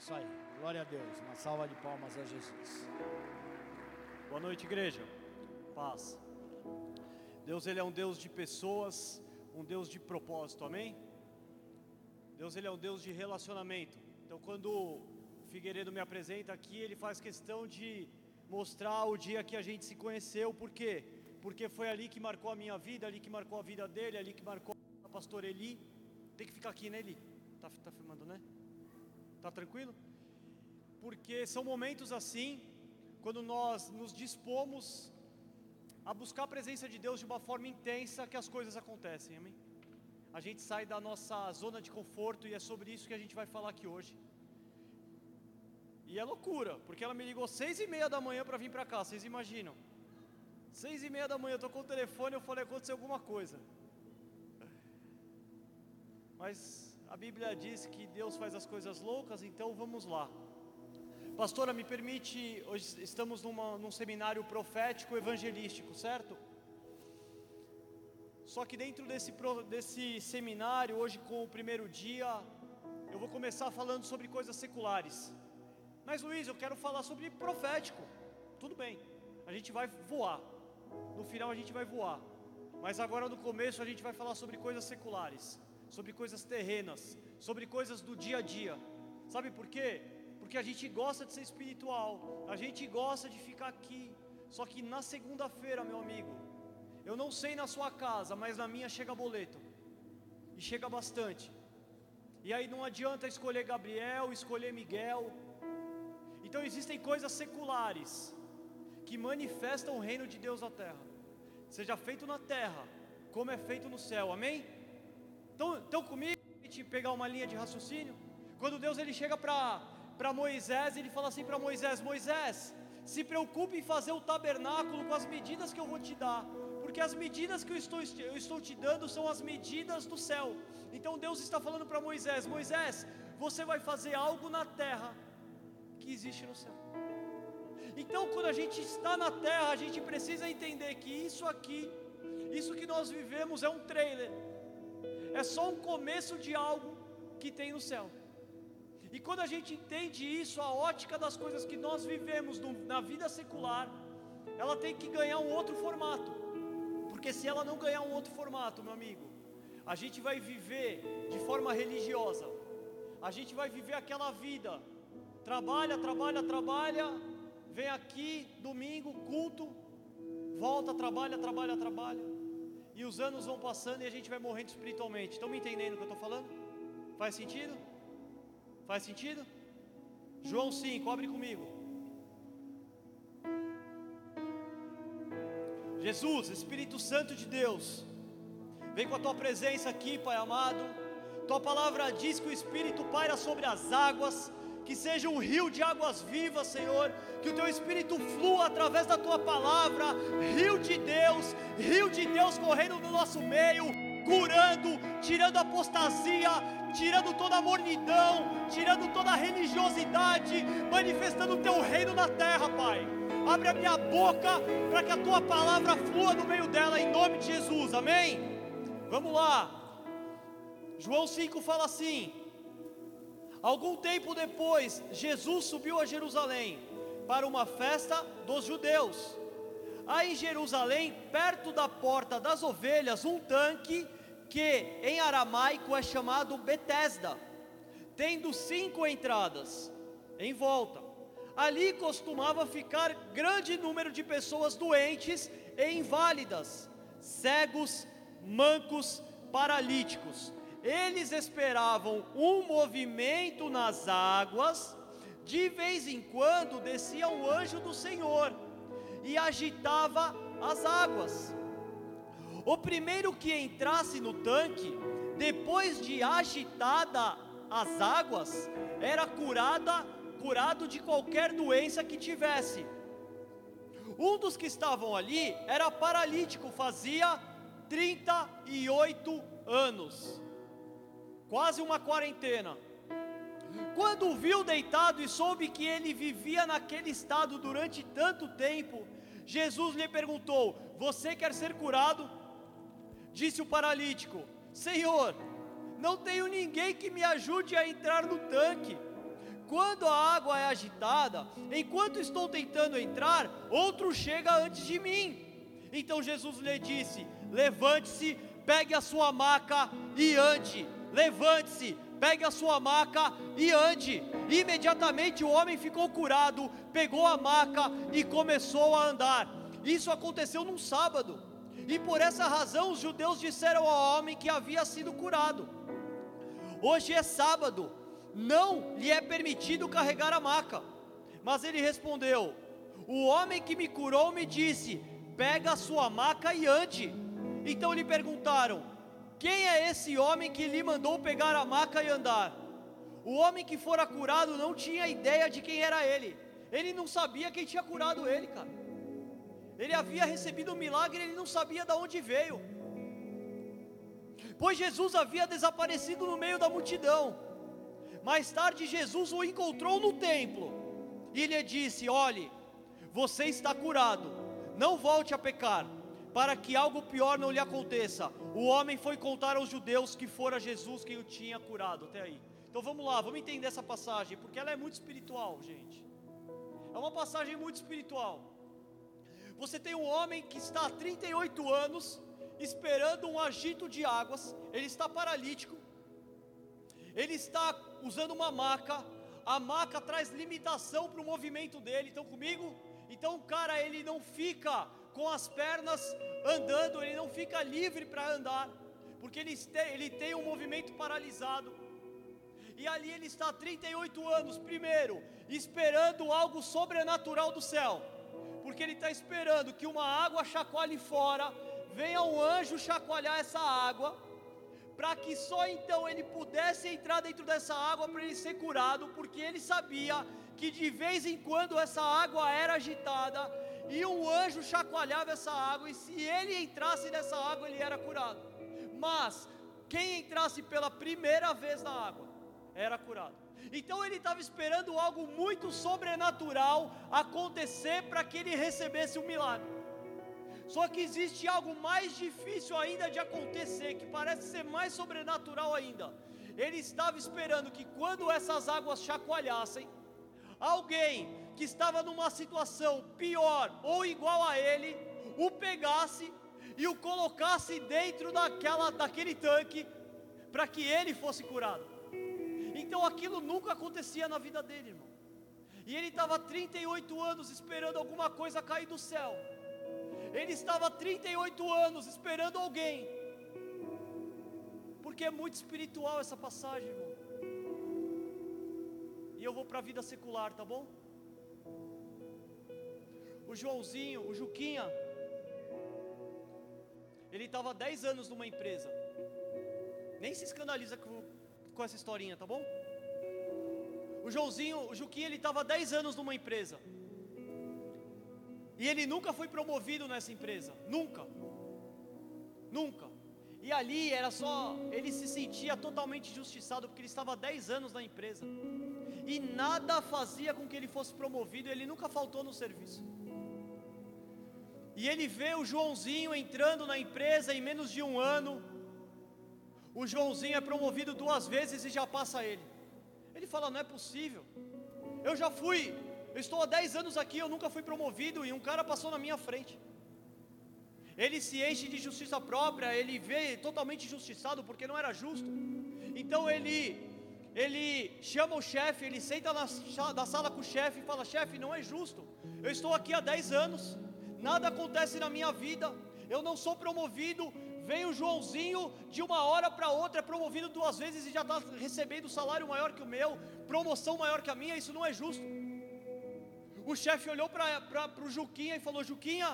Isso aí, glória a Deus. Uma salva de palmas a Jesus. Boa noite, igreja. Paz. Deus ele é um Deus de pessoas, um Deus de propósito. Amém? Deus ele é um Deus de relacionamento. Então quando Figueiredo me apresenta aqui, ele faz questão de mostrar o dia que a gente se conheceu, por quê? Porque foi ali que marcou a minha vida, ali que marcou a vida dele, ali que marcou a pastor Eli. Tem que ficar aqui, né, Eli? Tá, tá filmando, né? Tá tranquilo? Porque são momentos assim, quando nós nos dispomos a buscar a presença de Deus de uma forma intensa, que as coisas acontecem, amém? A gente sai da nossa zona de conforto e é sobre isso que a gente vai falar aqui hoje. E é loucura, porque ela me ligou seis e meia da manhã para vir para cá, vocês imaginam? Seis e meia da manhã, eu estou com o telefone, eu falei, aconteceu alguma coisa. Mas a Bíblia diz que Deus faz as coisas loucas, então vamos lá. Pastora, me permite, hoje estamos numa, num seminário profético evangelístico, certo? Só que dentro desse, desse seminário, hoje com o primeiro dia, eu vou começar falando sobre coisas seculares. Mas Luiz, eu quero falar sobre profético. Tudo bem, a gente vai voar. No final a gente vai voar. Mas agora no começo a gente vai falar sobre coisas seculares sobre coisas terrenas, sobre coisas do dia a dia. Sabe por quê? Porque a gente gosta de ser espiritual, a gente gosta de ficar aqui. Só que na segunda-feira, meu amigo, eu não sei na sua casa, mas na minha chega boleto. E chega bastante. E aí não adianta escolher Gabriel, escolher Miguel. Então existem coisas seculares que manifestam o reino de Deus na terra. Seja feito na terra, como é feito no céu. Amém? Estão, comigo? Pegar uma linha de raciocínio. Quando Deus ele chega para Moisés, ele fala assim para Moisés: Moisés, se preocupe em fazer o tabernáculo com as medidas que eu vou te dar, porque as medidas que eu estou, eu estou te dando são as medidas do céu. Então Deus está falando para Moisés: Moisés, você vai fazer algo na terra que existe no céu. Então, quando a gente está na terra, a gente precisa entender que isso aqui, isso que nós vivemos é um trailer é só um começo de algo que tem no céu. E quando a gente entende isso, a ótica das coisas que nós vivemos no, na vida secular, ela tem que ganhar um outro formato. Porque se ela não ganhar um outro formato, meu amigo, a gente vai viver de forma religiosa. A gente vai viver aquela vida. Trabalha, trabalha, trabalha, vem aqui, domingo, culto, volta, trabalha, trabalha, trabalha e os anos vão passando e a gente vai morrendo espiritualmente. Estão me entendendo o que eu estou falando? Faz sentido? Faz sentido? João 5, abre comigo. Jesus, Espírito Santo de Deus, vem com a tua presença aqui, Pai amado. Tua palavra diz que o Espírito paira sobre as águas, que seja um rio de águas vivas, Senhor, que o teu Espírito flua através da tua palavra, rio de Deus, rio de Deus correndo no nosso meio, curando, tirando apostasia, tirando toda a mornidão, tirando toda a religiosidade, manifestando o teu reino na terra, Pai. Abre a minha boca para que a tua palavra flua no meio dela, em nome de Jesus, amém? Vamos lá, João 5 fala assim: Algum tempo depois, Jesus subiu a Jerusalém para uma festa dos judeus. Há em Jerusalém, perto da porta das ovelhas, um tanque que em aramaico é chamado Betesda, tendo cinco entradas em volta. Ali costumava ficar grande número de pessoas doentes e inválidas, cegos, mancos, paralíticos eles esperavam um movimento nas águas, de vez em quando descia o anjo do Senhor e agitava as águas. O primeiro que entrasse no tanque, depois de agitada as águas, era curada, curado de qualquer doença que tivesse. Um dos que estavam ali era paralítico, fazia 38 anos quase uma quarentena. Quando o viu deitado e soube que ele vivia naquele estado durante tanto tempo, Jesus lhe perguntou: Você quer ser curado? Disse o paralítico: Senhor, não tenho ninguém que me ajude a entrar no tanque. quando a água é agitada, enquanto estou tentando entrar, outro chega antes de mim. Então Jesus lhe disse: Levante-se, pegue a sua maca e ande. Levante-se, pegue a sua maca e ande. Imediatamente o homem ficou curado, pegou a maca e começou a andar. Isso aconteceu num sábado. E por essa razão os judeus disseram ao homem que havia sido curado: Hoje é sábado, não lhe é permitido carregar a maca. Mas ele respondeu: O homem que me curou me disse: Pega a sua maca e ande. Então lhe perguntaram: Quem é esse homem que lhe mandou pegar a maca e andar? O homem que fora curado não tinha ideia de quem era ele. Ele não sabia quem tinha curado ele, cara. Ele havia recebido um milagre, ele não sabia de onde veio. Pois Jesus havia desaparecido no meio da multidão. Mais tarde, Jesus o encontrou no templo e lhe disse: Olhe, você está curado, não volte a pecar, para que algo pior não lhe aconteça. O homem foi contar aos judeus que fora Jesus quem o tinha curado. Até aí. Então vamos lá, vamos entender essa passagem, porque ela é muito espiritual, gente. É uma passagem muito espiritual. Você tem um homem que está há 38 anos esperando um agito de águas, ele está paralítico, ele está usando uma maca, a maca traz limitação para o movimento dele, estão comigo? Então o cara ele não fica com as pernas andando, ele não fica livre para andar, porque ele tem, ele tem um movimento paralisado. E ali ele está há 38 anos, primeiro, esperando algo sobrenatural do céu, porque ele está esperando que uma água chacoalhe fora, venha um anjo chacoalhar essa água, para que só então ele pudesse entrar dentro dessa água para ele ser curado, porque ele sabia que de vez em quando essa água era agitada e um anjo chacoalhava essa água, e se ele entrasse nessa água, ele era curado. Mas quem entrasse pela primeira vez na água era curado. Então ele estava esperando algo muito sobrenatural acontecer para que ele recebesse um milagre. Só que existe algo mais difícil ainda de acontecer, que parece ser mais sobrenatural ainda. Ele estava esperando que quando essas águas chacoalhassem, alguém que estava numa situação pior ou igual a ele, o pegasse e o colocasse dentro daquela, daquele tanque, para que ele fosse curado. Então aquilo nunca acontecia na vida dele, irmão. E ele estava 38 anos esperando alguma coisa cair do céu. Ele estava 38 anos esperando alguém. Porque é muito espiritual essa passagem, irmão. E eu vou para a vida secular, tá bom? O Joãozinho, o Juquinha, ele estava 10 anos numa empresa. Nem se escandaliza com, com essa historinha, tá bom? O Joãozinho, o Juquinha, ele estava 10 anos numa empresa. E ele nunca foi promovido nessa empresa, nunca. Nunca. E ali era só, ele se sentia totalmente injustiçado porque ele estava 10 anos na empresa. E nada fazia com que ele fosse promovido, ele nunca faltou no serviço. E ele vê o Joãozinho entrando na empresa em menos de um ano. O Joãozinho é promovido duas vezes e já passa ele. Ele fala: Não é possível. Eu já fui eu estou há 10 anos aqui, eu nunca fui promovido e um cara passou na minha frente. Ele se enche de justiça própria, ele vê totalmente injustiçado porque não era justo. Então ele ele chama o chefe, ele senta na, na sala com o chefe e fala: "Chefe, não é justo. Eu estou aqui há 10 anos, nada acontece na minha vida, eu não sou promovido, vem o Joãozinho de uma hora para outra, é promovido duas vezes e já está recebendo salário maior que o meu, promoção maior que a minha, isso não é justo. O chefe olhou para o Juquinha e falou: Juquinha,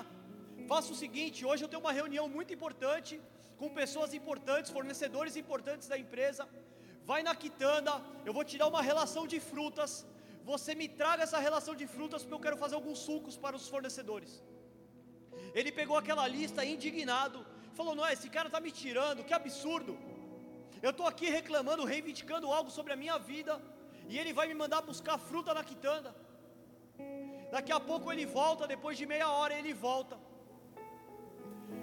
faça o seguinte: hoje eu tenho uma reunião muito importante com pessoas importantes, fornecedores importantes da empresa. Vai na quitanda, eu vou tirar uma relação de frutas. Você me traga essa relação de frutas porque eu quero fazer alguns sucos para os fornecedores. Ele pegou aquela lista indignado, falou: Não, esse cara está me tirando, que absurdo. Eu estou aqui reclamando, reivindicando algo sobre a minha vida, e ele vai me mandar buscar fruta na quitanda. Daqui a pouco ele volta, depois de meia hora ele volta.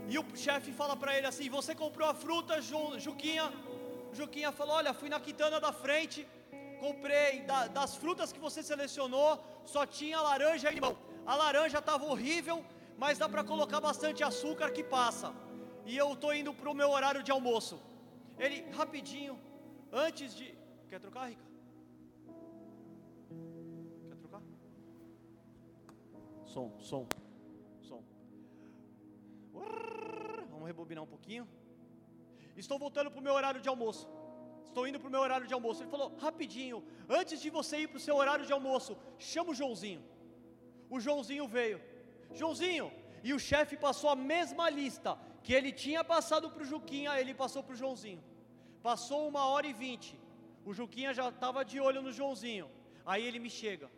E o chefe fala para ele assim: Você comprou a fruta, Ju, Juquinha? Juquinha falou: Olha, fui na quitanda da frente, comprei da, das frutas que você selecionou, só tinha laranja e limão. A laranja estava horrível, mas dá para colocar bastante açúcar que passa. E eu estou indo para o meu horário de almoço. Ele, rapidinho, antes de. Quer trocar, Rica? Quer trocar? Som, som, som. Vamos rebobinar um pouquinho. Estou voltando para o meu horário de almoço. Estou indo para o meu horário de almoço. Ele falou: rapidinho, antes de você ir para o seu horário de almoço, chama o Joãozinho. O Joãozinho veio. Joãozinho, e o chefe passou a mesma lista que ele tinha passado para o Juquinha, ele passou para o Joãozinho. Passou uma hora e vinte. O Juquinha já estava de olho no Joãozinho. Aí ele me chega.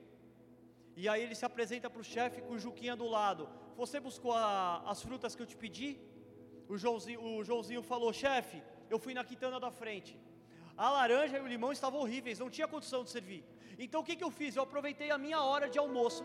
E aí ele se apresenta para o chefe com o Juquinha do lado. Você buscou a, as frutas que eu te pedi? O Joãozinho, o Joãozinho falou: chefe, eu fui na quitanda da frente. A laranja e o limão estavam horríveis, não tinha condição de servir. Então o que, que eu fiz? Eu aproveitei a minha hora de almoço.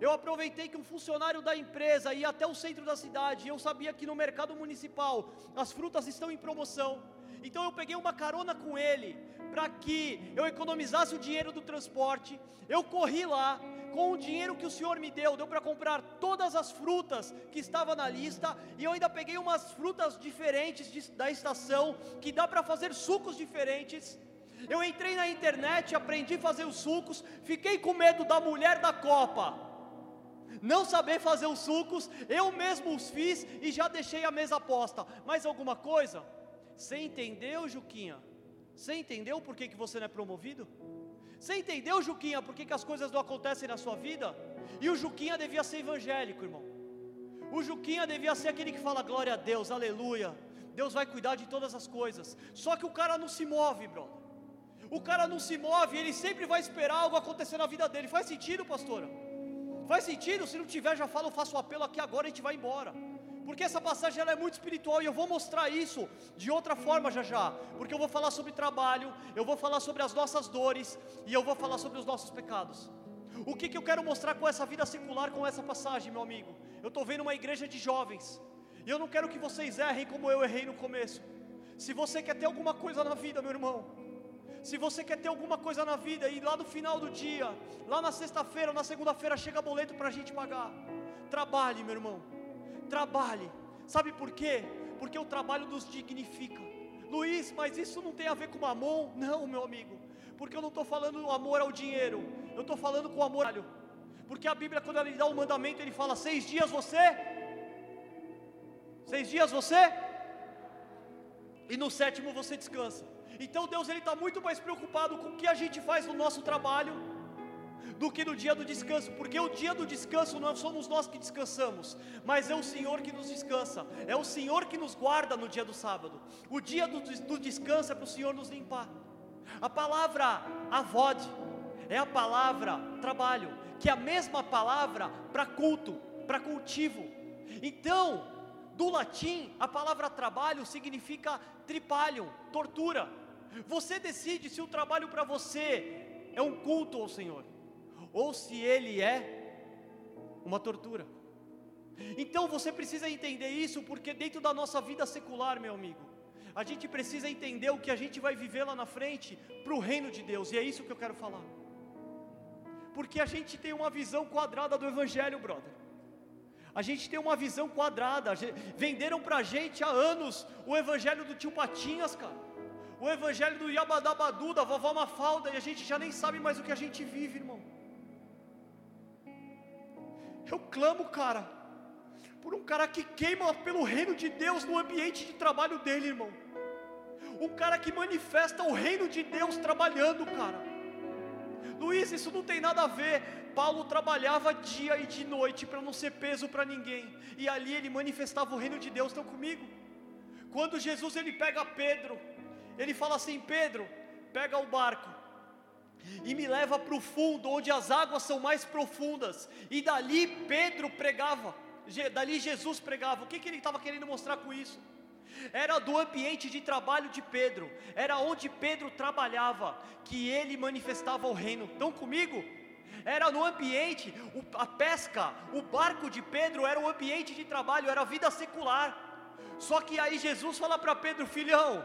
Eu aproveitei que um funcionário da empresa ia até o centro da cidade. E eu sabia que no mercado municipal as frutas estão em promoção. Então eu peguei uma carona com ele para que eu economizasse o dinheiro do transporte. Eu corri lá, com o dinheiro que o Senhor me deu, deu para comprar todas as frutas que estavam na lista, e eu ainda peguei umas frutas diferentes de, da estação, que dá para fazer sucos diferentes. Eu entrei na internet, aprendi a fazer os sucos, fiquei com medo da mulher da Copa. Não saber fazer os sucos, eu mesmo os fiz e já deixei a mesa posta. Mais alguma coisa? Você entendeu, Juquinha? Você entendeu por que, que você não é promovido? Você entendeu, Juquinha, por que, que as coisas não acontecem na sua vida? E o Juquinha devia ser evangélico, irmão. O Juquinha devia ser aquele que fala glória a Deus, aleluia. Deus vai cuidar de todas as coisas. Só que o cara não se move, bro. O cara não se move, ele sempre vai esperar algo acontecer na vida dele. Faz sentido, pastora? Faz sentido? Se não tiver, já fala, eu faço o apelo aqui agora e a gente vai embora porque essa passagem ela é muito espiritual e eu vou mostrar isso de outra forma já já, porque eu vou falar sobre trabalho, eu vou falar sobre as nossas dores e eu vou falar sobre os nossos pecados. O que, que eu quero mostrar com essa vida secular, com essa passagem, meu amigo? Eu estou vendo uma igreja de jovens e eu não quero que vocês errem como eu errei no começo. Se você quer ter alguma coisa na vida, meu irmão, se você quer ter alguma coisa na vida e lá no final do dia, lá na sexta-feira, na segunda-feira chega boleto para a gente pagar, trabalhe, meu irmão trabalhe. Sabe por quê? Porque o trabalho nos dignifica. Luiz, mas isso não tem a ver com mamon? Não, meu amigo. Porque eu não estou falando amor ao dinheiro. Eu estou falando com amor. Porque a Bíblia, quando ela lhe dá um mandamento, ele fala: seis dias você. Seis dias você. E no sétimo você descansa. Então Deus ele está muito mais preocupado com o que a gente faz no nosso trabalho do que no dia do descanso, porque o dia do descanso não somos nós que descansamos, mas é o Senhor que nos descansa, é o Senhor que nos guarda no dia do sábado. O dia do, do descanso é para o Senhor nos limpar. A palavra avod é a palavra trabalho, que é a mesma palavra para culto, para cultivo. Então, do latim, a palavra trabalho significa tripalium, tortura. Você decide se o trabalho para você é um culto ao Senhor ou se ele é uma tortura. Então você precisa entender isso, porque dentro da nossa vida secular, meu amigo, a gente precisa entender o que a gente vai viver lá na frente para o reino de Deus, e é isso que eu quero falar. Porque a gente tem uma visão quadrada do Evangelho, brother. A gente tem uma visão quadrada. Venderam para a gente há anos o Evangelho do tio Patinhas, cara. O Evangelho do Yabadabadu, da vovó Mafalda, e a gente já nem sabe mais o que a gente vive, irmão. Eu clamo, cara, por um cara que queima pelo reino de Deus no ambiente de trabalho dele, irmão. Um cara que manifesta o reino de Deus trabalhando, cara. Luiz, isso não tem nada a ver. Paulo trabalhava dia e de noite para não ser peso para ninguém. E ali ele manifestava o reino de Deus. Estão comigo? Quando Jesus ele pega Pedro, ele fala assim: Pedro, pega o barco e me leva para o fundo, onde as águas são mais profundas. E dali Pedro pregava, dali Jesus pregava. O que, que ele estava querendo mostrar com isso? Era do ambiente de trabalho de Pedro, era onde Pedro trabalhava, que ele manifestava o reino. Estão comigo? Era no ambiente, a pesca, o barco de Pedro era o ambiente de trabalho, era a vida secular. Só que aí Jesus fala para Pedro, filhão,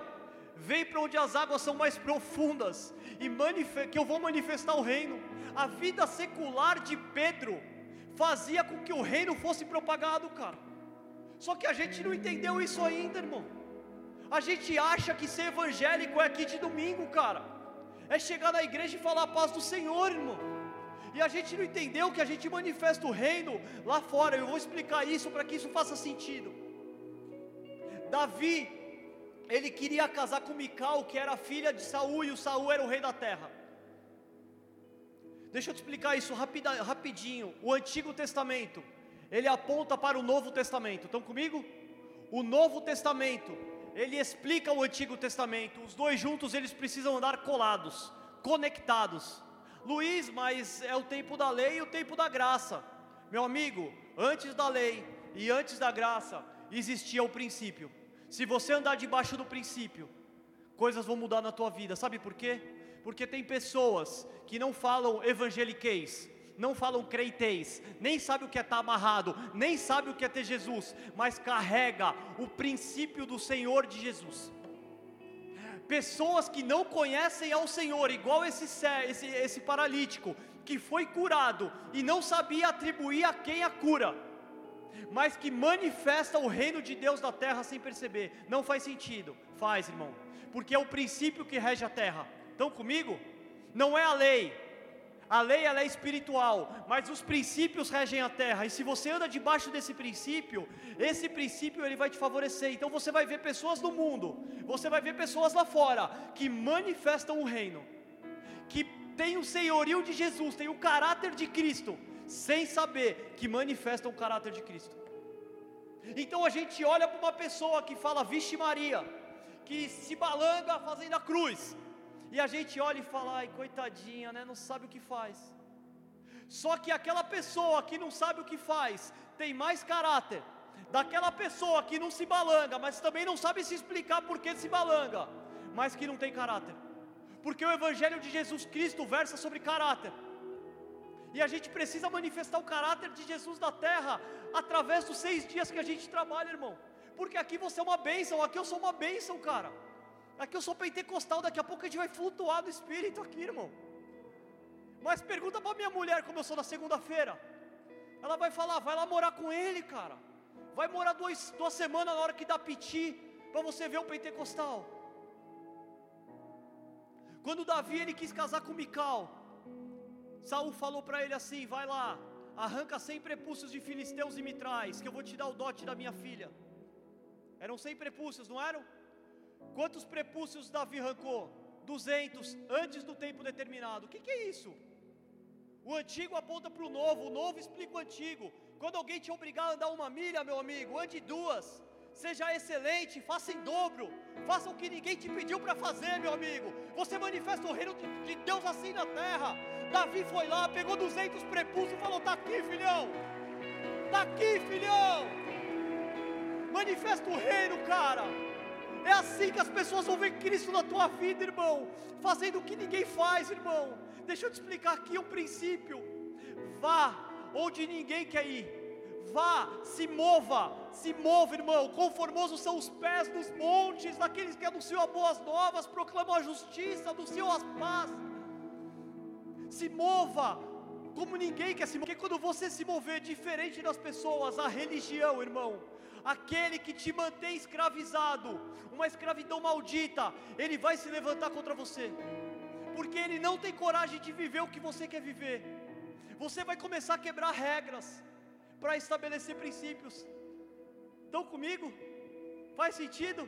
Vem para onde as águas são mais profundas e que eu vou manifestar o reino. A vida secular de Pedro fazia com que o reino fosse propagado, cara. Só que a gente não entendeu isso ainda, irmão. A gente acha que ser evangélico é aqui de domingo, cara. É chegar na igreja e falar a paz do Senhor, irmão. E a gente não entendeu que a gente manifesta o reino lá fora. Eu vou explicar isso para que isso faça sentido. Davi, ele queria casar com Mical, que era filha de Saul, e o Saul era o rei da terra. Deixa eu te explicar isso rapida, rapidinho. O Antigo Testamento, ele aponta para o Novo Testamento. Estão comigo? O Novo Testamento, ele explica o Antigo Testamento. Os dois juntos eles precisam andar colados, conectados. Luiz, mas é o tempo da lei e o tempo da graça. Meu amigo, antes da lei e antes da graça existia o princípio. Se você andar debaixo do princípio, coisas vão mudar na tua vida. Sabe por quê? Porque tem pessoas que não falam evangeliquez, não falam creiteis, nem sabe o que é estar amarrado, nem sabe o que é ter Jesus, mas carrega o princípio do Senhor de Jesus. Pessoas que não conhecem ao Senhor, igual esse, esse, esse paralítico, que foi curado e não sabia atribuir a quem a cura, mas que manifesta o reino de Deus na terra sem perceber. Não faz sentido. Faz, irmão, porque é o princípio que rege a terra. Estão comigo? Não é a lei, a lei ela é espiritual, mas os princípios regem a terra. E se você anda debaixo desse princípio, esse princípio ele vai te favorecer. Então você vai ver pessoas no mundo, você vai ver pessoas lá fora que manifestam o reino, que tem o senhorio de Jesus, tem o caráter de Cristo, sem saber que manifestam o caráter de Cristo. Então a gente olha para uma pessoa que fala, vixe Maria, que se balanga fazendo a cruz, e a gente olha e fala, ai, coitadinha, né? Não sabe o que faz. Só que aquela pessoa que não sabe o que faz, tem mais caráter daquela pessoa que não se balanga, mas também não sabe se explicar por que se balanga, mas que não tem caráter. Porque o Evangelho de Jesus Cristo versa sobre caráter. E a gente precisa manifestar o caráter de Jesus na terra através dos seis dias que a gente trabalha, irmão. Porque aqui você é uma bênção, aqui eu sou uma bênção, cara. Aqui eu sou pentecostal, daqui a pouco a gente vai flutuar do espírito aqui, irmão. Mas pergunta para minha mulher como eu sou na segunda-feira. Ela vai falar, vai lá morar com ele, cara. Vai morar duas, duas semanas na hora que dá piti, para você ver o pentecostal. Quando Davi ele quis casar com Mical, Saul falou para ele assim: vai lá, arranca cem prepúcios de filisteus e me traz, que eu vou te dar o dote da minha filha. Eram cem prepúcios, não eram? Quantos prepúcios Davi arrancou? 200 antes do tempo determinado. O que, que é isso? O antigo aponta para o novo, o novo explica o antigo. Quando alguém te obrigar a andar uma milha, meu amigo, ande duas. Seja excelente, faça em dobro. Faça o que ninguém te pediu para fazer, meu amigo. Você manifesta o reino de Deus assim na terra. Davi foi lá, pegou 200 prepúcios e falou: Está aqui, filhão. Está aqui, filhão. Manifesta o reino, cara. É assim que as pessoas vão ver Cristo na tua vida, irmão. Fazendo o que ninguém faz, irmão. Deixa eu te explicar aqui um princípio. Vá onde ninguém quer ir. Vá, se mova, se mova, irmão. Conformosos são os pés dos montes, daqueles que anunciam as boas novas, proclamam a justiça, anunciam as paz. Se mova, como ninguém quer se mover. Porque quando você se mover diferente das pessoas, a religião, irmão, aquele que te mantém escravizado, uma escravidão maldita, ele vai se levantar contra você, porque ele não tem coragem de viver o que você quer viver. Você vai começar a quebrar regras para estabelecer princípios. Estão comigo? Faz sentido?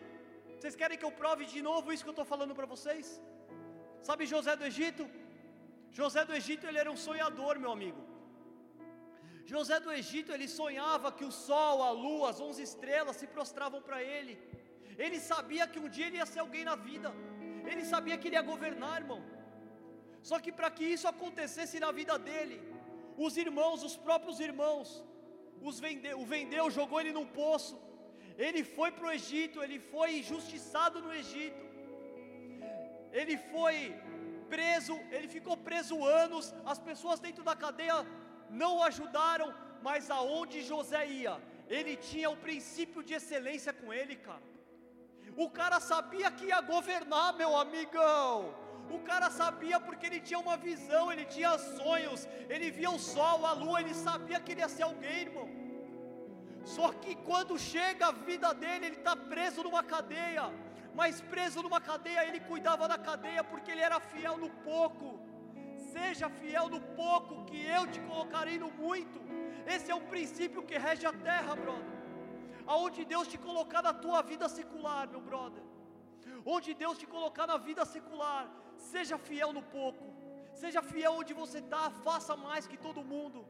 Vocês querem que eu prove de novo isso que eu estou falando para vocês? Sabe José do Egito? José do Egito ele era um sonhador, meu amigo. José do Egito, ele sonhava que o sol, a lua, as onze estrelas se prostravam para ele. Ele sabia que um dia ele ia ser alguém na vida. Ele sabia que ele ia governar, irmão. Só que para que isso acontecesse na vida dele, os irmãos, os próprios irmãos, os vendeu, o vendeu, jogou ele num poço. Ele foi para o Egito, ele foi injustiçado no Egito. Ele foi preso, ele ficou preso anos. As pessoas dentro da cadeia não o ajudaram, mas aonde José ia, ele tinha o princípio de excelência com ele, cara. O cara sabia que ia governar, meu amigão. O cara sabia porque ele tinha uma visão, ele tinha sonhos, ele via o sol, a lua, ele sabia que ele ia ser alguém, irmão. Só que quando chega a vida dele, ele está preso numa cadeia, mas preso numa cadeia, ele cuidava da cadeia porque ele era fiel no pouco. Seja fiel no pouco, que eu te colocarei no muito. Esse é o princípio que rege a terra, brother. Aonde Deus te colocar na tua vida secular, meu brother. Onde Deus te colocar na vida secular, seja fiel no pouco. Seja fiel onde você está, faça mais que todo mundo.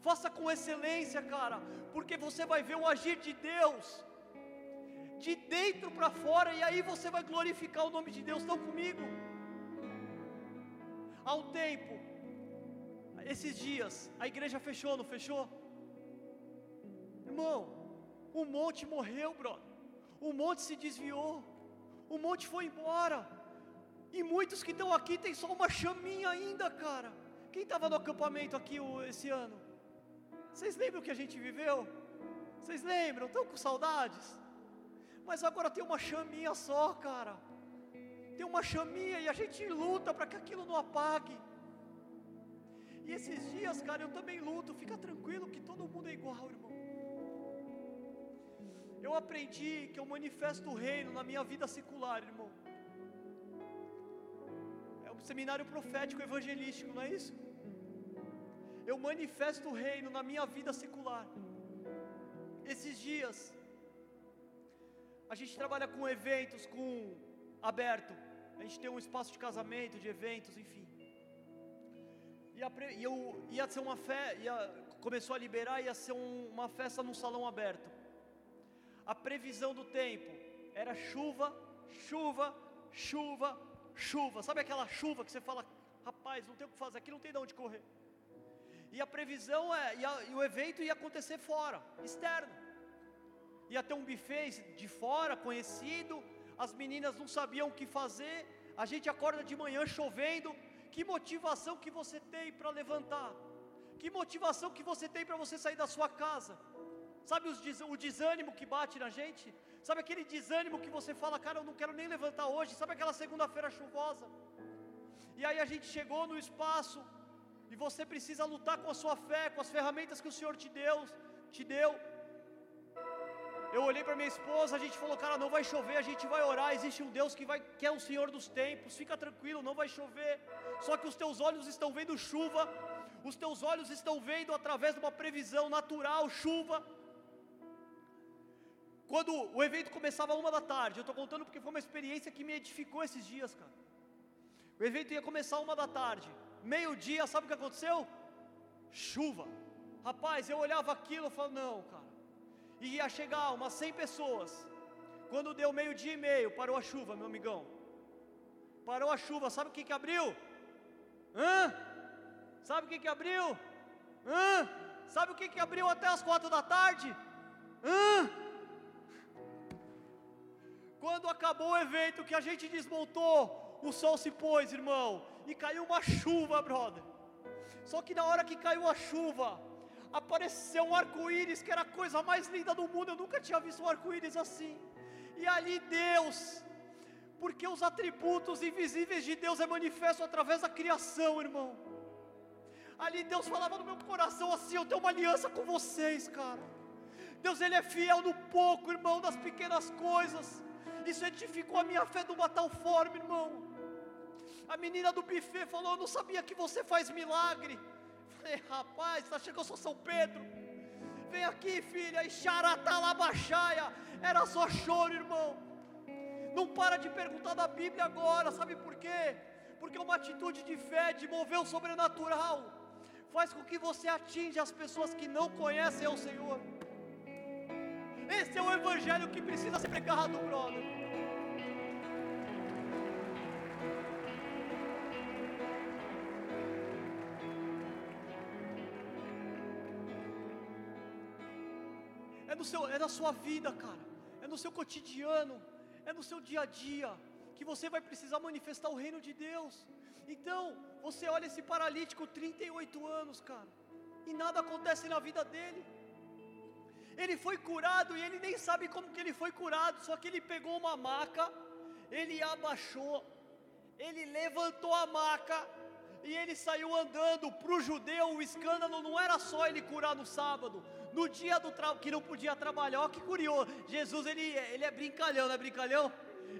Faça com excelência, cara, porque você vai ver o agir de Deus de dentro para fora e aí você vai glorificar o nome de Deus. Estão comigo? Há um tempo, esses dias, a igreja fechou, não fechou? Irmão, o monte morreu, brother. O monte se desviou. O monte foi embora. E muitos que estão aqui tem só uma chaminha ainda, cara. Quem estava no acampamento aqui esse ano? Vocês lembram que a gente viveu? Vocês lembram? Estão com saudades? Mas agora tem uma chaminha só, cara. Tem uma chaminha e a gente luta para que aquilo não apague. E esses dias, cara, eu também luto. Fica tranquilo que todo mundo é igual, irmão. Eu aprendi que eu manifesto o reino na minha vida secular, irmão. Seminário profético evangelístico, não é isso? Eu manifesto o reino na minha vida secular. Esses dias, a gente trabalha com eventos, com aberto. A gente tem um espaço de casamento, de eventos, enfim. E, a, e eu ia ser uma festa, começou a liberar, ia ser um, uma festa num salão aberto. A previsão do tempo era chuva, chuva, chuva, chuva. Sabe aquela chuva que você fala, rapaz, não tem o que fazer aqui, não tem de onde correr. E a previsão é, e, a, e o evento ia acontecer fora, externo. Ia ter um buffet de fora, conhecido, as meninas não sabiam o que fazer, a gente acorda de manhã chovendo. Que motivação que você tem para levantar? Que motivação que você tem para você sair da sua casa? Sabe o desânimo que bate na gente? Sabe aquele desânimo que você fala, cara, eu não quero nem levantar hoje? Sabe aquela segunda-feira chuvosa? E aí a gente chegou no espaço e você precisa lutar com a sua fé, com as ferramentas que o Senhor te deu, te deu. Eu olhei para minha esposa, a gente falou, cara, não vai chover, a gente vai orar. Existe um Deus que, vai, que é o Senhor dos tempos, fica tranquilo, não vai chover. Só que os teus olhos estão vendo chuva, os teus olhos estão vendo através de uma previsão natural, chuva. Quando o evento começava uma da tarde, eu estou contando porque foi uma experiência que me edificou esses dias, cara. O evento ia começar uma da tarde, meio-dia, sabe o que aconteceu? Chuva. Rapaz, eu olhava aquilo e falava, não, cara e ia chegar umas 100 pessoas. Quando deu meio-dia e meio, parou a chuva, meu amigão. Parou a chuva, sabe o que que abriu? Hã? Sabe o que que abriu? Hã? Sabe o que que abriu até as quatro da tarde? Hã? Quando acabou o evento que a gente desmontou, o sol se pôs, irmão, e caiu uma chuva, brother. Só que na hora que caiu a chuva, apareceu um arco-íris que era a coisa mais linda do mundo. Eu nunca tinha visto um arco-íris assim. E ali Deus, porque os atributos invisíveis de Deus é manifesto através da criação, irmão. Ali Deus falava no meu coração assim: Eu tenho uma aliança com vocês, cara. Deus, Ele é fiel no pouco, irmão, das pequenas coisas. Isso edificou a minha fé de uma tal forma, irmão. A menina do buffet falou: Eu não sabia que você faz milagre. Falei, rapaz, você acha que eu sou São Pedro? Vem aqui, filha, e xaratalabaxaia. Era só choro, irmão. Não para de perguntar da Bíblia agora, sabe por quê? Porque uma atitude de fé, de mover o sobrenatural, faz com que você atinja as pessoas que não conhecem o Senhor. Esse é o Evangelho que precisa ser pregado, brother. no seu, é na sua vida, cara. É no seu cotidiano, é no seu dia a dia que você vai precisar manifestar o reino de Deus. Então, você olha esse paralítico 38 anos, cara, e nada acontece na vida dele. Ele foi curado e ele nem sabe como que ele foi curado, só que ele pegou uma maca, ele abaixou, ele levantou a maca e ele saiu andando. Para o judeu, o escândalo não era só ele curar no sábado, no dia do que não podia trabalhar. Olha que curioso, Jesus ele, ele é brincalhão, não é brincalhão?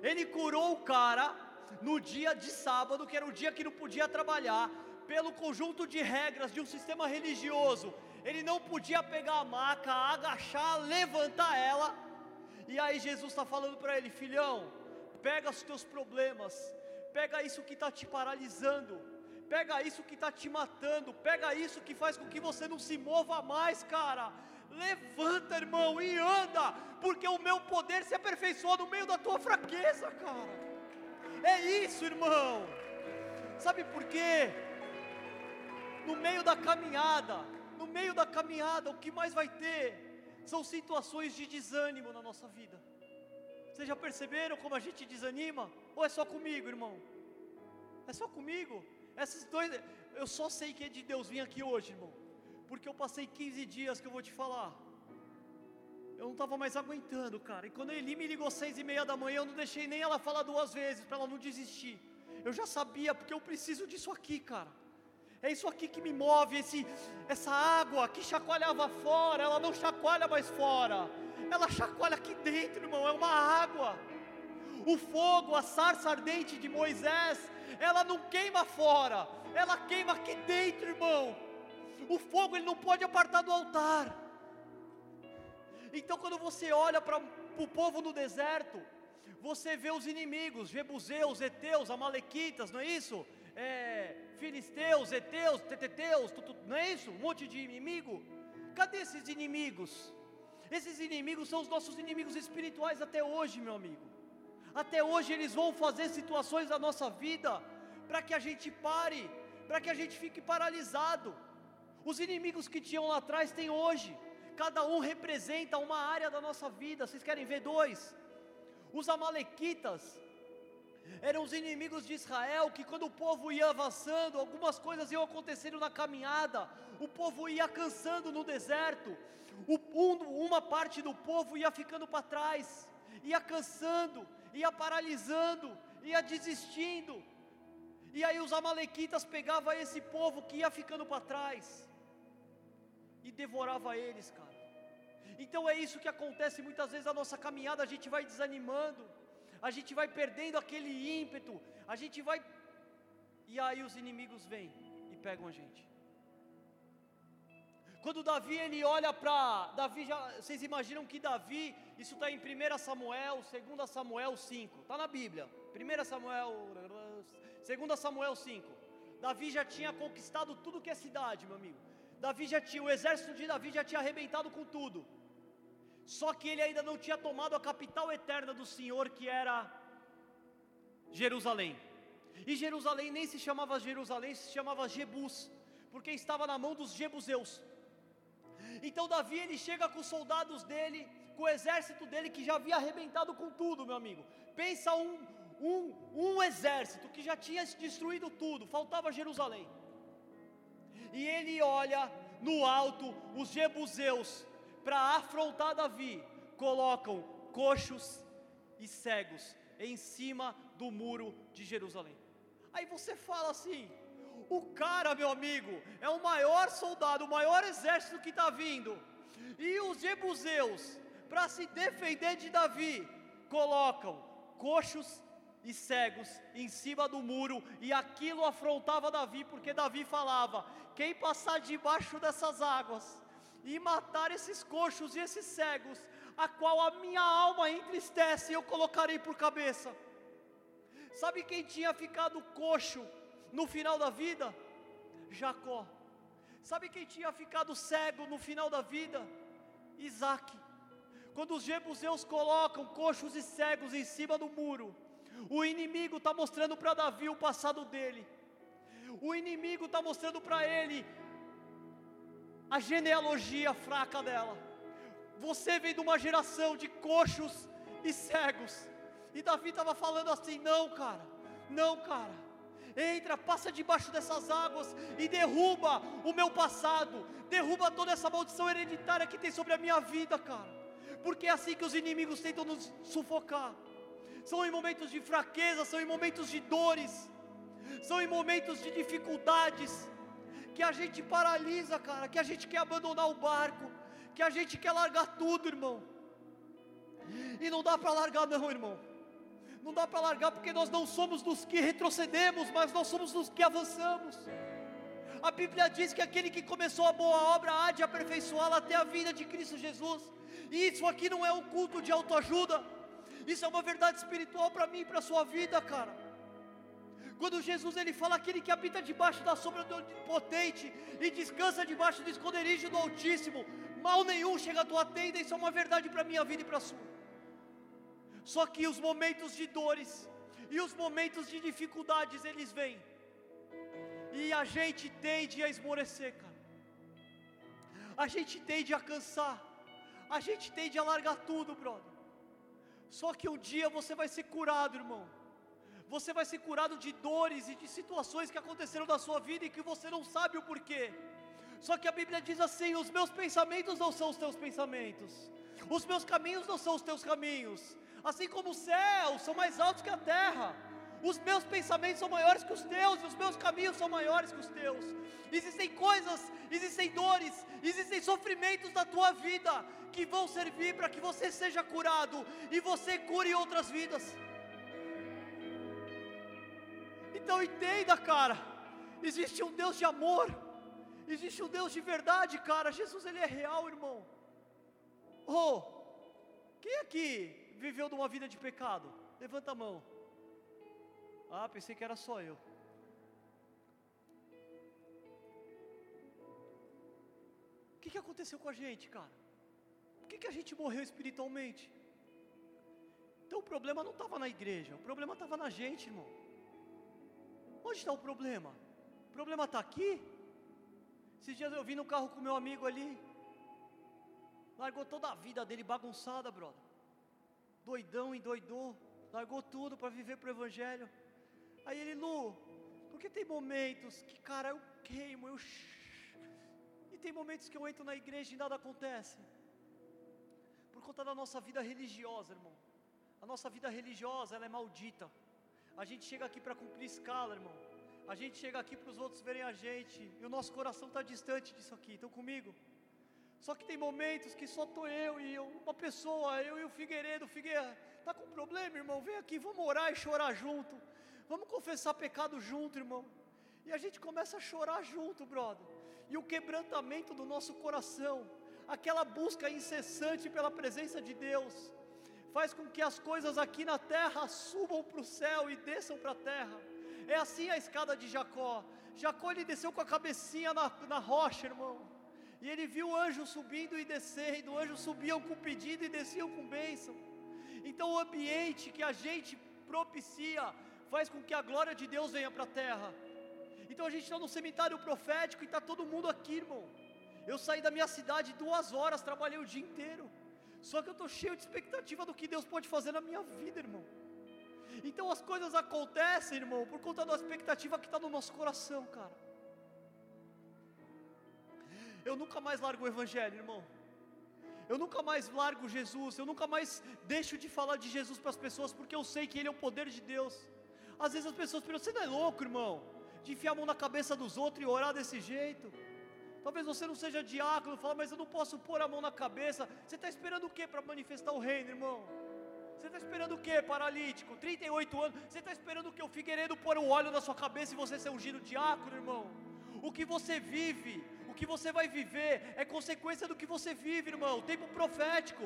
Ele curou o cara no dia de sábado, que era o dia que não podia trabalhar, pelo conjunto de regras de um sistema religioso ele não podia pegar a maca, agachar, levantar ela. E aí Jesus está falando para ele, filhão, pega os teus problemas, pega isso que está te paralisando, pega isso que está te matando, pega isso que faz com que você não se mova mais, cara. Levanta, irmão, e anda, porque o meu poder se aperfeiçoa no meio da tua fraqueza, cara. É isso, irmão. Sabe por quê? No meio da caminhada, meio da caminhada, o que mais vai ter são situações de desânimo na nossa vida. Vocês já perceberam como a gente desanima? Ou é só comigo, irmão? É só comigo? Esses dois, eu só sei que é de Deus vir aqui hoje, irmão, porque eu passei 15 dias que eu vou te falar. Eu não estava mais aguentando, cara. E quando ele me ligou seis e meia da manhã, eu não deixei nem ela falar duas vezes para ela não desistir. Eu já sabia, porque eu preciso disso aqui, cara. É isso aqui que me move, esse, essa água que chacoalhava fora, ela não chacoalha mais fora, ela chacoalha aqui dentro, irmão, é uma água. O fogo, a sarça ardente de Moisés, ela não queima fora, ela queima aqui dentro, irmão. O fogo ele não pode apartar do altar. Então, quando você olha para o povo no deserto, você vê os inimigos, Jebuseus, Eteus, Amalequitas, não é isso? É, filisteus, eteus, teteteus, não é isso? Um monte de inimigo. Cadê esses inimigos? Esses inimigos são os nossos inimigos espirituais até hoje, meu amigo. Até hoje eles vão fazer situações da nossa vida para que a gente pare, para que a gente fique paralisado. Os inimigos que tinham lá atrás têm hoje. Cada um representa uma área da nossa vida. Vocês querem ver dois? Os amalequitas eram os inimigos de Israel que, quando o povo ia avançando, algumas coisas iam acontecendo na caminhada, o povo ia cansando no deserto, o, um, uma parte do povo ia ficando para trás, ia cansando, ia paralisando, ia desistindo, e aí os amalequitas pegavam esse povo que ia ficando para trás e devorava eles, cara. Então é isso que acontece muitas vezes na nossa caminhada, a gente vai desanimando a gente vai perdendo aquele ímpeto, a gente vai. E aí os inimigos vêm e pegam a gente. Quando Davi ele olha para Davi, já, vocês imaginam que Davi, isso está em 1 Samuel, 2 Samuel 5, está na Bíblia. 1 Samuel, 2 Samuel 5. Davi já tinha conquistado tudo que é cidade, meu amigo. Davi já tinha, o exército de Davi já tinha arrebentado com tudo. Só que ele ainda não tinha tomado a capital eterna do Senhor, que era Jerusalém. E Jerusalém nem se chamava Jerusalém, se chamava Jebus, porque estava na mão dos Jebuseus. Então Davi ele chega com os soldados dele, com o exército dele que já havia arrebentado com tudo, meu amigo. Pensa um, um, um exército que já tinha destruído tudo, faltava Jerusalém. E ele olha no alto os Jebuseus para afrontar Davi, colocam coxos e cegos em cima do muro de Jerusalém. Aí você fala assim: o cara, meu amigo, é o maior soldado, o maior exército que está vindo, e os jebuseus, para se defender de Davi, colocam coxos e cegos em cima do muro, e aquilo afrontava Davi, porque Davi falava: quem passar debaixo dessas águas, e matar esses coxos e esses cegos, a qual a minha alma entristece, e eu colocarei por cabeça. Sabe quem tinha ficado coxo no final da vida? Jacó. Sabe quem tinha ficado cego no final da vida? Isaac. Quando os jebuseus colocam coxos e cegos em cima do muro, o inimigo está mostrando para Davi o passado dele. O inimigo está mostrando para ele a genealogia fraca dela. Você vem de uma geração de coxos e cegos. E Davi estava falando assim: não, cara, não, cara. entra, passa debaixo dessas águas e derruba o meu passado, derruba toda essa maldição hereditária que tem sobre a minha vida, cara. Porque é assim que os inimigos tentam nos sufocar. São em momentos de fraqueza, são em momentos de dores, são em momentos de dificuldades que a gente paralisa, cara, que a gente quer abandonar o barco, que a gente quer largar tudo, irmão. E não dá para largar não, irmão. Não dá para largar porque nós não somos dos que retrocedemos, mas nós somos dos que avançamos. A Bíblia diz que aquele que começou a boa obra há de aperfeiçoá-la até a vinda de Cristo Jesus. E isso aqui não é um culto de autoajuda. Isso é uma verdade espiritual para mim e para a sua vida, cara. Quando Jesus ele fala aquele que habita debaixo da sombra do Onipotente e descansa debaixo do esconderijo do Altíssimo, mal nenhum chega à tua tenda, isso é uma verdade para a minha vida e para a sua. Só que os momentos de dores e os momentos de dificuldades eles vêm. E a gente tende a esmorecer, cara. A gente tende a cansar. A gente tende a largar tudo, brother. Só que um dia você vai ser curado, irmão. Você vai ser curado de dores e de situações que aconteceram na sua vida e que você não sabe o porquê. Só que a Bíblia diz assim: os meus pensamentos não são os teus pensamentos, os meus caminhos não são os teus caminhos, assim como os céus são mais altos que a terra. Os meus pensamentos são maiores que os teus, e os meus caminhos são maiores que os teus. Existem coisas, existem dores, existem sofrimentos na tua vida que vão servir para que você seja curado e você cure outras vidas. Então entenda, cara, existe um Deus de amor, existe um Deus de verdade, cara. Jesus ele é real, irmão. Oh, quem aqui viveu de uma vida de pecado? Levanta a mão. Ah, pensei que era só eu. O que, que aconteceu com a gente, cara? Por que, que a gente morreu espiritualmente? Então o problema não estava na igreja, o problema estava na gente, irmão. Onde está o problema? O problema está aqui? Esses dias eu vim no carro com meu amigo ali, largou toda a vida dele bagunçada, brother doidão, endoidou, largou tudo para viver para o Evangelho. Aí ele, Lu, porque tem momentos que, cara, eu queimo, eu. E tem momentos que eu entro na igreja e nada acontece. Por conta da nossa vida religiosa, irmão. A nossa vida religiosa, ela é maldita. A gente chega aqui para cumprir escala, irmão. A gente chega aqui para os outros verem a gente. E o nosso coração está distante disso aqui. Estão comigo? Só que tem momentos que só estou eu e eu, uma pessoa, eu e o Figueiredo, Figueira, está com problema, irmão? Vem aqui, vamos orar e chorar junto. Vamos confessar pecado junto, irmão. E a gente começa a chorar junto, brother. E o quebrantamento do nosso coração, aquela busca incessante pela presença de Deus, faz com que as coisas aqui na terra subam para o céu e desçam para a terra. É assim a escada de Jacó. Jacó ele desceu com a cabecinha na, na rocha, irmão e ele viu o anjo subindo e descendo, o anjo subiam com pedido e desciam com bênção. Então o ambiente que a gente propicia faz com que a glória de Deus venha para a terra. Então a gente está no cemitério profético e está todo mundo aqui, irmão. Eu saí da minha cidade duas horas, trabalhei o dia inteiro. Só que eu estou cheio de expectativa do que Deus pode fazer na minha vida, irmão. Então as coisas acontecem, irmão, por conta da expectativa que está no nosso coração, cara. Eu nunca mais largo o Evangelho, irmão. Eu nunca mais largo Jesus, eu nunca mais deixo de falar de Jesus para as pessoas, porque eu sei que Ele é o poder de Deus. Às vezes as pessoas pensam, você não é louco, irmão, de enfiar a mão na cabeça dos outros e orar desse jeito. Talvez você não seja diácono, fala, mas eu não posso pôr a mão na cabeça. Você está esperando o que para manifestar o reino, irmão? Você está esperando o que, paralítico? 38 anos, você está esperando o que? O Figueiredo pôr o óleo na sua cabeça e você ser ungido diácono, irmão? O que você vive, que você vai viver é consequência do que você vive, irmão. Tempo profético.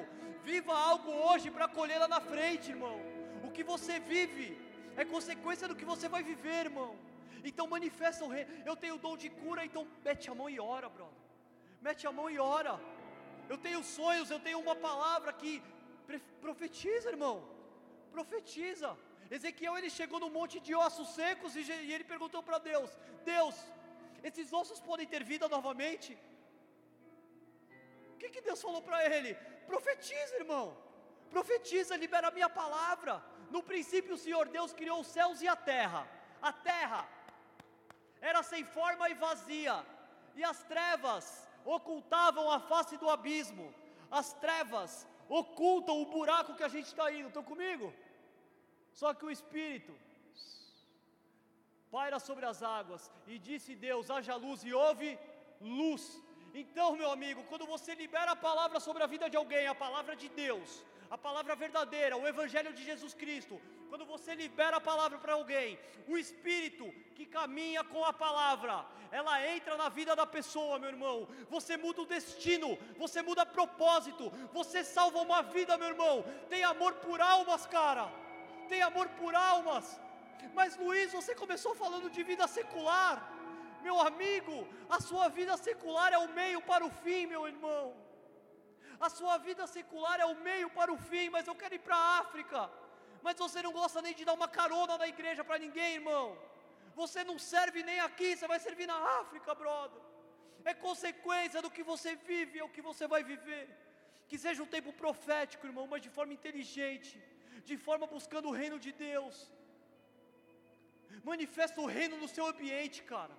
Viva algo hoje para colher lá na frente, irmão. O que você vive é consequência do que você vai viver, irmão. Então manifesta o rei. Eu tenho o dom de cura, então mete a mão e ora, brother. Mete a mão e ora. Eu tenho sonhos, eu tenho uma palavra que profetiza, irmão. Profetiza. Ezequiel ele chegou no monte de ossos secos e ele perguntou para Deus: Deus, esses ossos podem ter vida novamente. O que, que Deus falou para ele? Profetiza, irmão. Profetiza, libera a minha palavra. No princípio, o Senhor Deus criou os céus e a terra. A terra era sem forma e vazia, e as trevas ocultavam a face do abismo, as trevas ocultam o buraco que a gente está indo, estão comigo? Só que o Espírito paira sobre as águas, e disse Deus: haja luz, e houve luz. Então, meu amigo, quando você libera a palavra sobre a vida de alguém, a palavra de Deus, a palavra verdadeira, o Evangelho de Jesus Cristo, quando você libera a palavra para alguém, o Espírito que caminha com a palavra, ela entra na vida da pessoa, meu irmão. Você muda o destino, você muda propósito, você salva uma vida, meu irmão. Tem amor por almas, cara. Tem amor por almas. Mas Luiz, você começou falando de vida secular. Meu amigo, a sua vida secular é o meio para o fim, meu irmão. A sua vida secular é o meio para o fim, mas eu quero ir para a África mas você não gosta nem de dar uma carona na igreja para ninguém, irmão. Você não serve nem aqui, você vai servir na África, brother. É consequência do que você vive, é o que você vai viver. Que seja um tempo profético, irmão, mas de forma inteligente, de forma buscando o reino de Deus. Manifesta o reino no seu ambiente, cara.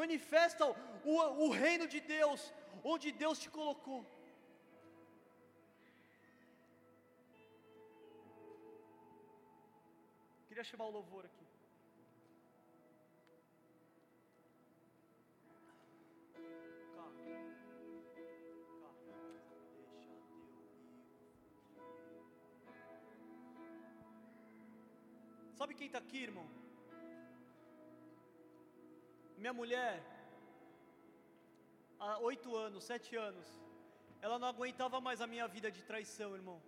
Manifesta o, o reino de Deus, onde Deus te colocou. Queria chamar o louvor aqui. Sabe quem está aqui, irmão? Minha mulher, há oito anos, sete anos, ela não aguentava mais a minha vida de traição, irmão.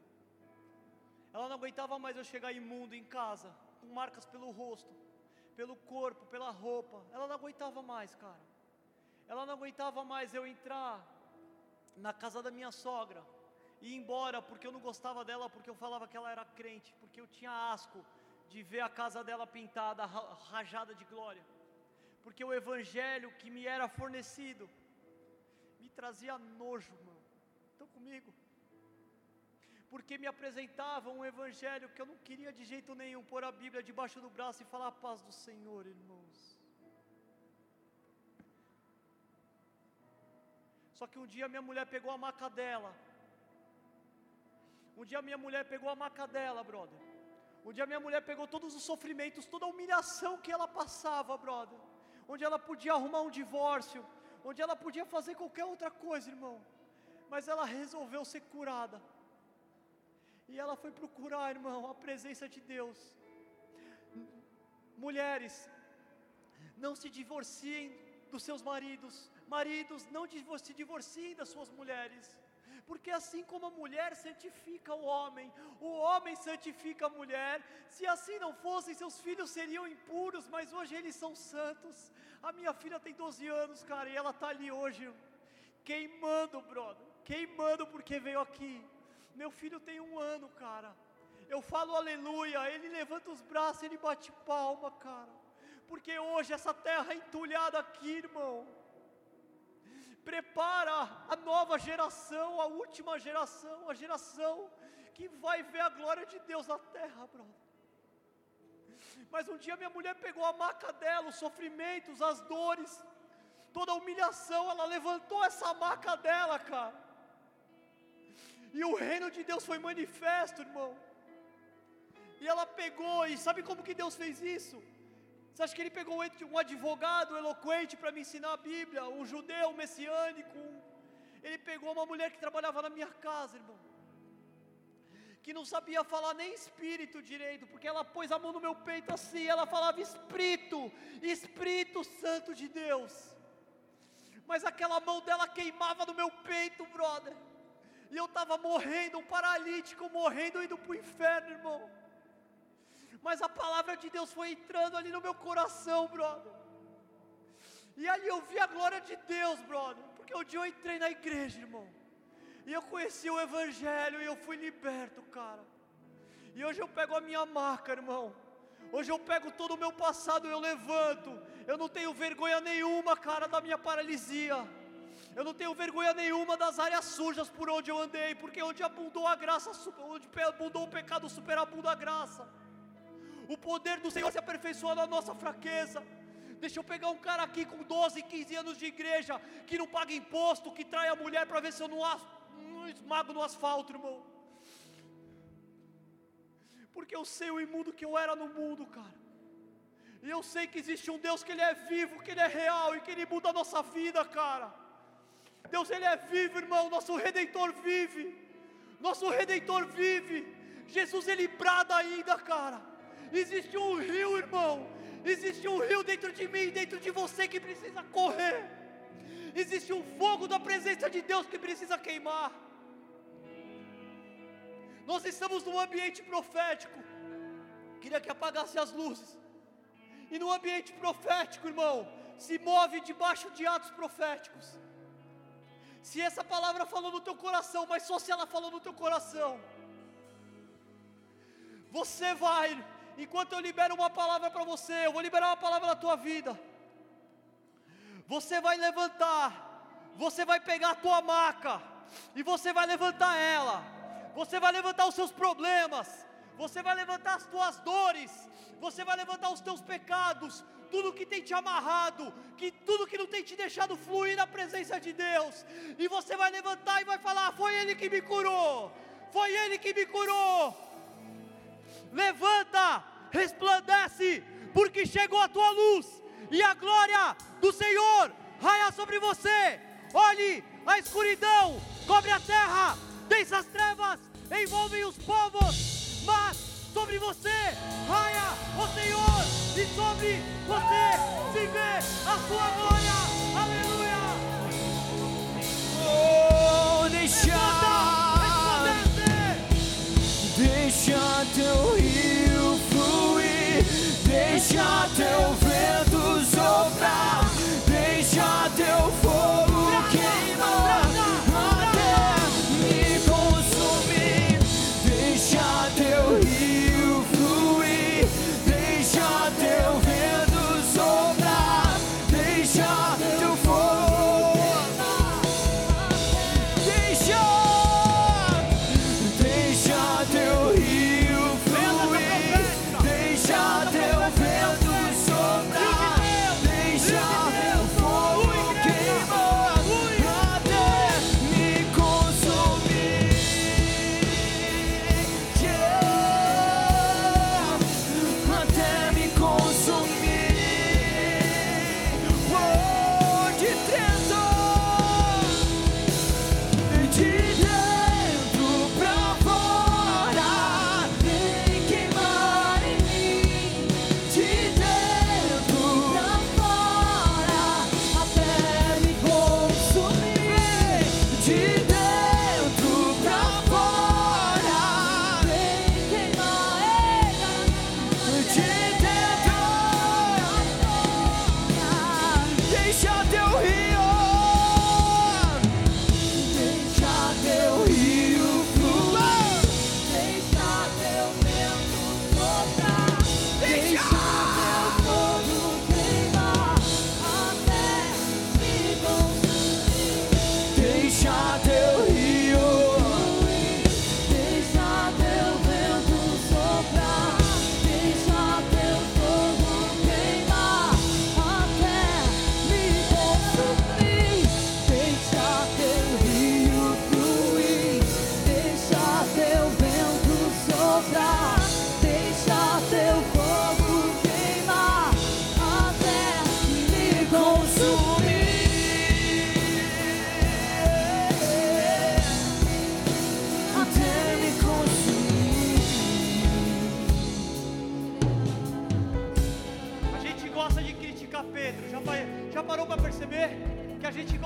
Ela não aguentava mais eu chegar imundo em casa com marcas pelo rosto, pelo corpo, pela roupa. Ela não aguentava mais, cara. Ela não aguentava mais eu entrar na casa da minha sogra e ir embora porque eu não gostava dela, porque eu falava que ela era crente, porque eu tinha asco de ver a casa dela pintada, rajada de glória. Porque o evangelho que me era fornecido me trazia nojo, mano. Estão comigo? Porque me apresentavam um evangelho que eu não queria de jeito nenhum pôr a Bíblia debaixo do braço e falar a paz do Senhor, irmãos. Só que um dia minha mulher pegou a maca dela. Um dia minha mulher pegou a maca dela, brother. Um dia minha mulher pegou todos os sofrimentos, toda a humilhação que ela passava, brother. Onde ela podia arrumar um divórcio, onde ela podia fazer qualquer outra coisa, irmão. Mas ela resolveu ser curada. E ela foi procurar, irmão, a presença de Deus. Mulheres, não se divorciem dos seus maridos. Maridos, não se divorciem das suas mulheres. Porque assim como a mulher santifica o homem, o homem santifica a mulher. Se assim não fossem, seus filhos seriam impuros, mas hoje eles são santos. A minha filha tem 12 anos, cara, e ela está ali hoje, queimando, brother, queimando porque veio aqui. Meu filho tem um ano, cara. Eu falo aleluia, ele levanta os braços, ele bate palma, cara. Porque hoje essa terra é entulhada aqui, irmão. Prepara a nova geração, a última geração, a geração que vai ver a glória de Deus na terra, brother. Mas um dia minha mulher pegou a maca dela, os sofrimentos, as dores, toda a humilhação, ela levantou essa maca dela, cara e o reino de Deus foi manifesto, irmão. E ela pegou, e sabe como que Deus fez isso? Você acha que ele pegou um advogado eloquente para me ensinar a Bíblia, um judeu messiânico? Ele pegou uma mulher que trabalhava na minha casa, irmão, que não sabia falar nem espírito direito, porque ela pôs a mão no meu peito assim, ela falava Espírito, Espírito Santo de Deus, mas aquela mão dela queimava no meu peito, brother e eu estava morrendo, um paralítico, morrendo, indo para o inferno, irmão. Mas a palavra de Deus foi entrando ali no meu coração, brother. E ali eu vi a glória de Deus, brother. Porque um dia eu entrei na igreja, irmão. E eu conheci o Evangelho e eu fui liberto, cara. E hoje eu pego a minha marca, irmão. Hoje eu pego todo o meu passado e eu levanto. Eu não tenho vergonha nenhuma, cara, da minha paralisia. Eu não tenho vergonha nenhuma das áreas sujas por onde eu andei, porque onde abundou a graça, onde abundou o pecado, superabunda a graça. O poder do Senhor se aperfeiçoa na nossa fraqueza. Deixa eu pegar um cara aqui com 12, 15 anos de igreja, que não paga imposto, que trai a mulher para ver se eu não, não esmago no asfalto, irmão. Porque eu sei o imundo que eu era no mundo, cara. E eu sei que existe um Deus que Ele é vivo, que Ele é real e que Ele muda a nossa vida, cara. Deus, Ele é vivo, irmão. Nosso Redentor vive. Nosso Redentor vive. Jesus, Ele brada ainda, cara. Existe um rio, irmão. Existe um rio dentro de mim, dentro de você que precisa correr. Existe um fogo da presença de Deus que precisa queimar. Nós estamos num ambiente profético. Queria que apagasse as luzes. E no ambiente profético, irmão, se move debaixo de atos proféticos. Se essa palavra falou no teu coração, mas só se ela falou no teu coração. Você vai, enquanto eu libero uma palavra para você, eu vou liberar uma palavra na tua vida. Você vai levantar, você vai pegar a tua maca, e você vai levantar ela, você vai levantar os seus problemas, você vai levantar as tuas dores, você vai levantar os teus pecados, tudo que tem te amarrado, que tudo que não tem te deixado fluir na presença de Deus, e você vai levantar e vai falar: Foi Ele que me curou, foi Ele que me curou. Levanta, resplandece, porque chegou a tua luz, e a glória do Senhor raia sobre você. Olhe, a escuridão cobre a terra, densas trevas envolvem os povos mas sobre você raia o Senhor, e sobre você se vê a sua glória. Aleluia!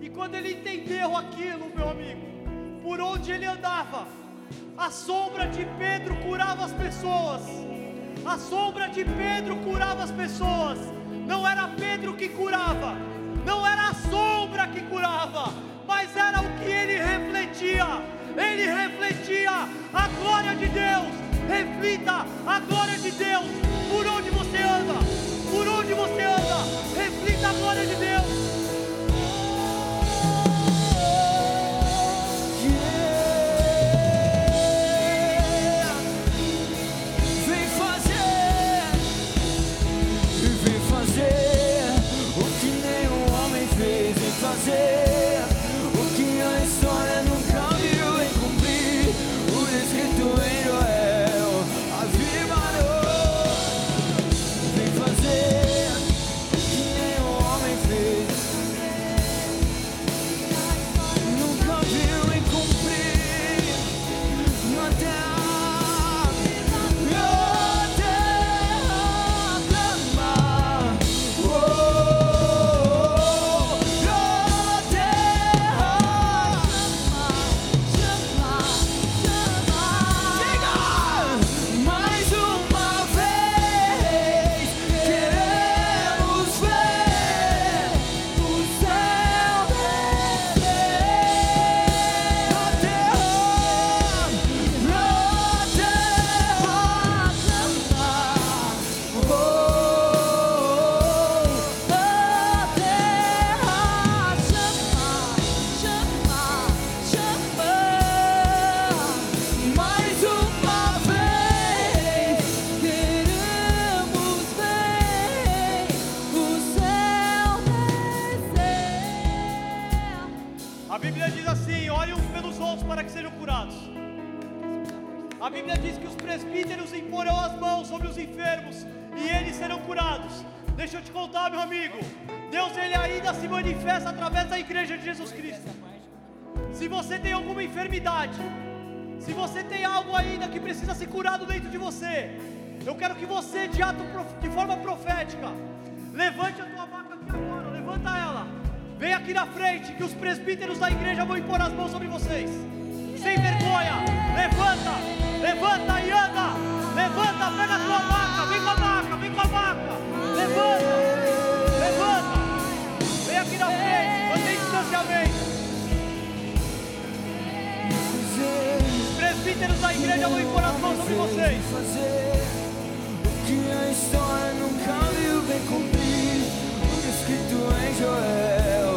E quando ele entendeu aquilo, meu amigo, por onde ele andava, a sombra de Pedro curava as pessoas. A sombra de Pedro curava as pessoas. Não era Pedro que curava, não era a sombra que curava, mas era o que ele refletia. Ele refletia a glória de Deus. Reflita a glória de Deus A Bíblia diz que os presbíteros imporão as mãos sobre os enfermos e eles serão curados. Deixa eu te contar, meu amigo. Deus ele ainda se manifesta através da igreja de Jesus Cristo. Se você tem alguma enfermidade, se você tem algo ainda que precisa ser curado dentro de você, eu quero que você, de, ato, de forma profética, levante a tua vaca aqui agora, levanta ela, vem aqui na frente, que os presbíteros da igreja vão impor as mãos sobre vocês, sem vergonha, levanta, levanta e anda, levanta, pega a tua vaca, vem com a vaca, vem com a vaca, levanta, levanta, vem aqui na frente, mantém distanciamento. Os presbíteros da igreja vão impor as mãos sobre vocês. O que a história nunca viu, vem cumprir escrito em Joel.